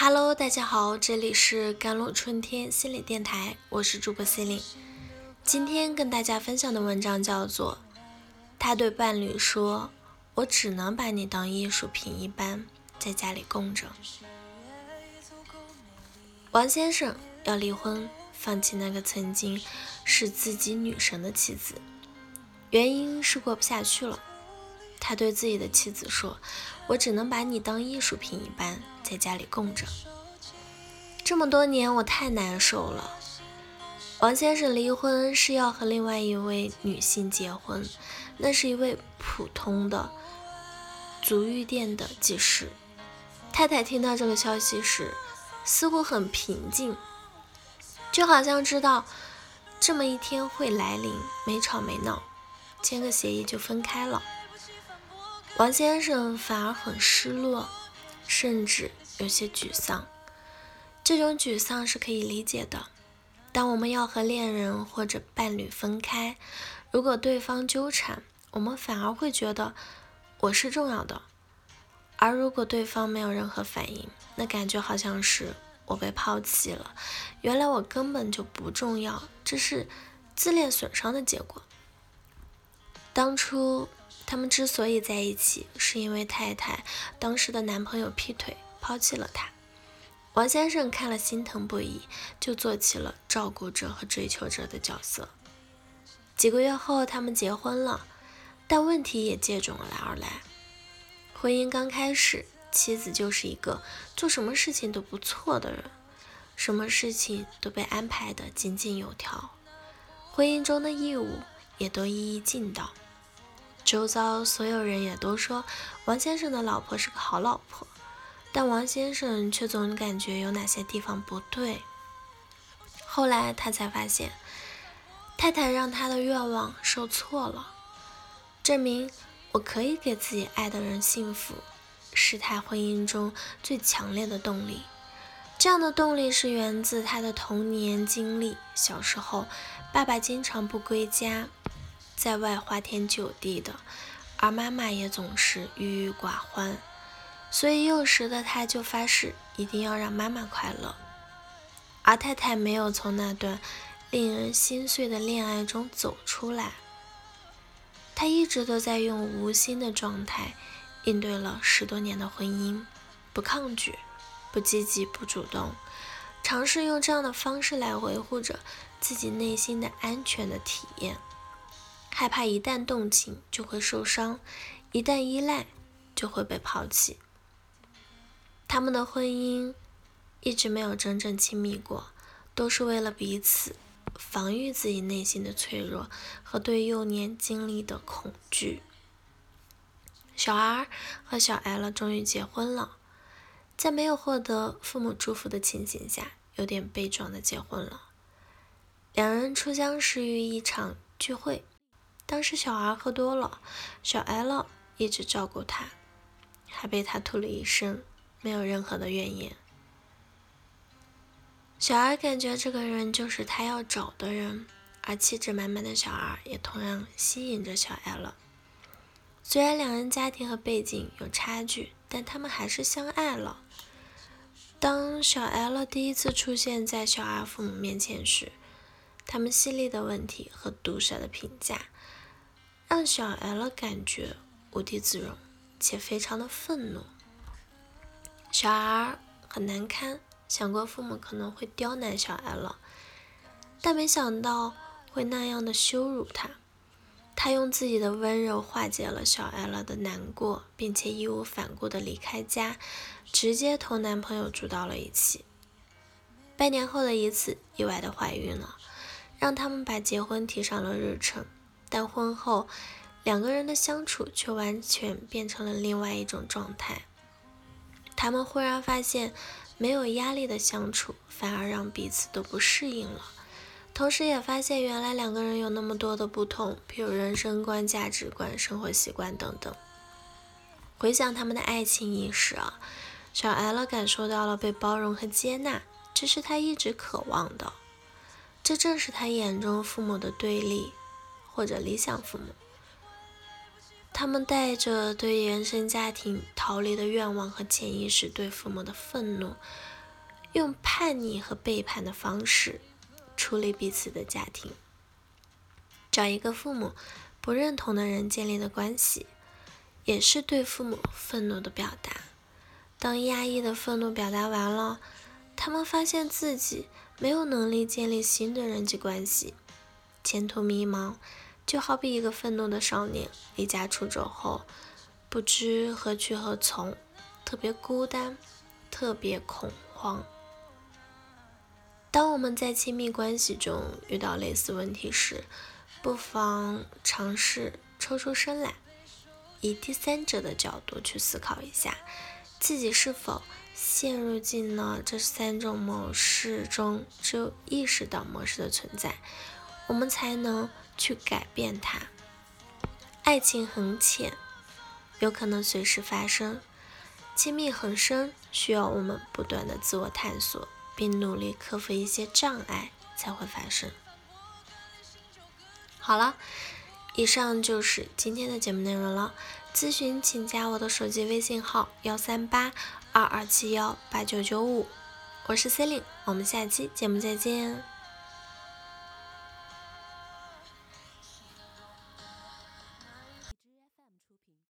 Hello，大家好，这里是甘露春天心理电台，我是主播心灵。今天跟大家分享的文章叫做《他对伴侣说：我只能把你当艺术品一般在家里供着。》王先生要离婚，放弃那个曾经是自己女神的妻子，原因是过不下去了。他对自己的妻子说：“我只能把你当艺术品一般在家里供着。这么多年，我太难受了。”王先生离婚是要和另外一位女性结婚，那是一位普通的足浴店的技师。太太听到这个消息时，似乎很平静，就好像知道这么一天会来临，没吵没闹，签个协议就分开了。王先生反而很失落，甚至有些沮丧。这种沮丧是可以理解的。当我们要和恋人或者伴侣分开，如果对方纠缠，我们反而会觉得我是重要的；而如果对方没有任何反应，那感觉好像是我被抛弃了。原来我根本就不重要，这是自恋损伤的结果。当初。他们之所以在一起，是因为太太当时的男朋友劈腿，抛弃了他。王先生看了心疼不已，就做起了照顾者和追求者的角色。几个月后，他们结婚了，但问题也接踵而来。婚姻刚开始，妻子就是一个做什么事情都不错的人，什么事情都被安排得井井有条，婚姻中的义务也都一一尽到。周遭所有人也都说王先生的老婆是个好老婆，但王先生却总感觉有哪些地方不对。后来他才发现，太太让他的愿望受挫了。证明我可以给自己爱的人幸福，是他婚姻中最强烈的动力。这样的动力是源自他的童年经历。小时候，爸爸经常不归家。在外花天酒地的，而妈妈也总是郁郁寡欢，所以幼时的他就发誓一定要让妈妈快乐。而太太没有从那段令人心碎的恋爱中走出来，她一直都在用无心的状态应对了十多年的婚姻，不抗拒，不积极，不主动，尝试用这样的方式来维护着自己内心的安全的体验。害怕一旦动情就会受伤，一旦依赖就会被抛弃。他们的婚姻一直没有真正亲密过，都是为了彼此防御自己内心的脆弱和对幼年经历的恐惧。小 R 和小 L 终于结婚了，在没有获得父母祝福的情形下，有点悲壮的结婚了。两人初相识于一场聚会。当时小 R 喝多了，小 L 一直照顾他，还被他吐了一身，没有任何的怨言。小 R 感觉这个人就是他要找的人，而气质满满的小 R 也同样吸引着小 L。虽然两人家庭和背景有差距，但他们还是相爱了。当小 L 第一次出现在小 R 父母面前时，他们犀利的问题和毒舌的评价。让小 L 感觉无地自容，且非常的愤怒。小 R 很难堪，想过父母可能会刁难小 L，但没想到会那样的羞辱他。他用自己的温柔化解了小 L 的难过，并且义无反顾的离开家，直接同男朋友住到了一起。半年后的一次意外的怀孕了，让他们把结婚提上了日程。但婚后，两个人的相处却完全变成了另外一种状态。他们忽然发现，没有压力的相处反而让彼此都不适应了。同时，也发现原来两个人有那么多的不同，譬如人生观、价值观、生活习惯等等。回想他们的爱情伊始啊，小 L 感受到了被包容和接纳，这是他一直渴望的。这正是他眼中父母的对立。或者理想父母，他们带着对原生家庭逃离的愿望和潜意识对父母的愤怒，用叛逆和背叛的方式处理彼此的家庭，找一个父母不认同的人建立的关系，也是对父母愤怒的表达。当压抑的愤怒表达完了，他们发现自己没有能力建立新的人际关系，前途迷茫。就好比一个愤怒的少年离家出走后，不知何去何从，特别孤单，特别恐慌。当我们在亲密关系中遇到类似问题时，不妨尝试抽出身来，以第三者的角度去思考一下，自己是否陷入进了这三种模式中，只有意识到模式的存在，我们才能。去改变它。爱情很浅，有可能随时发生；亲密很深，需要我们不断的自我探索，并努力克服一些障碍才会发生。好了，以上就是今天的节目内容了。咨询请加我的手机微信号：幺三八二二七幺八九九五，我是 c e l i n e 我们下期节目再见。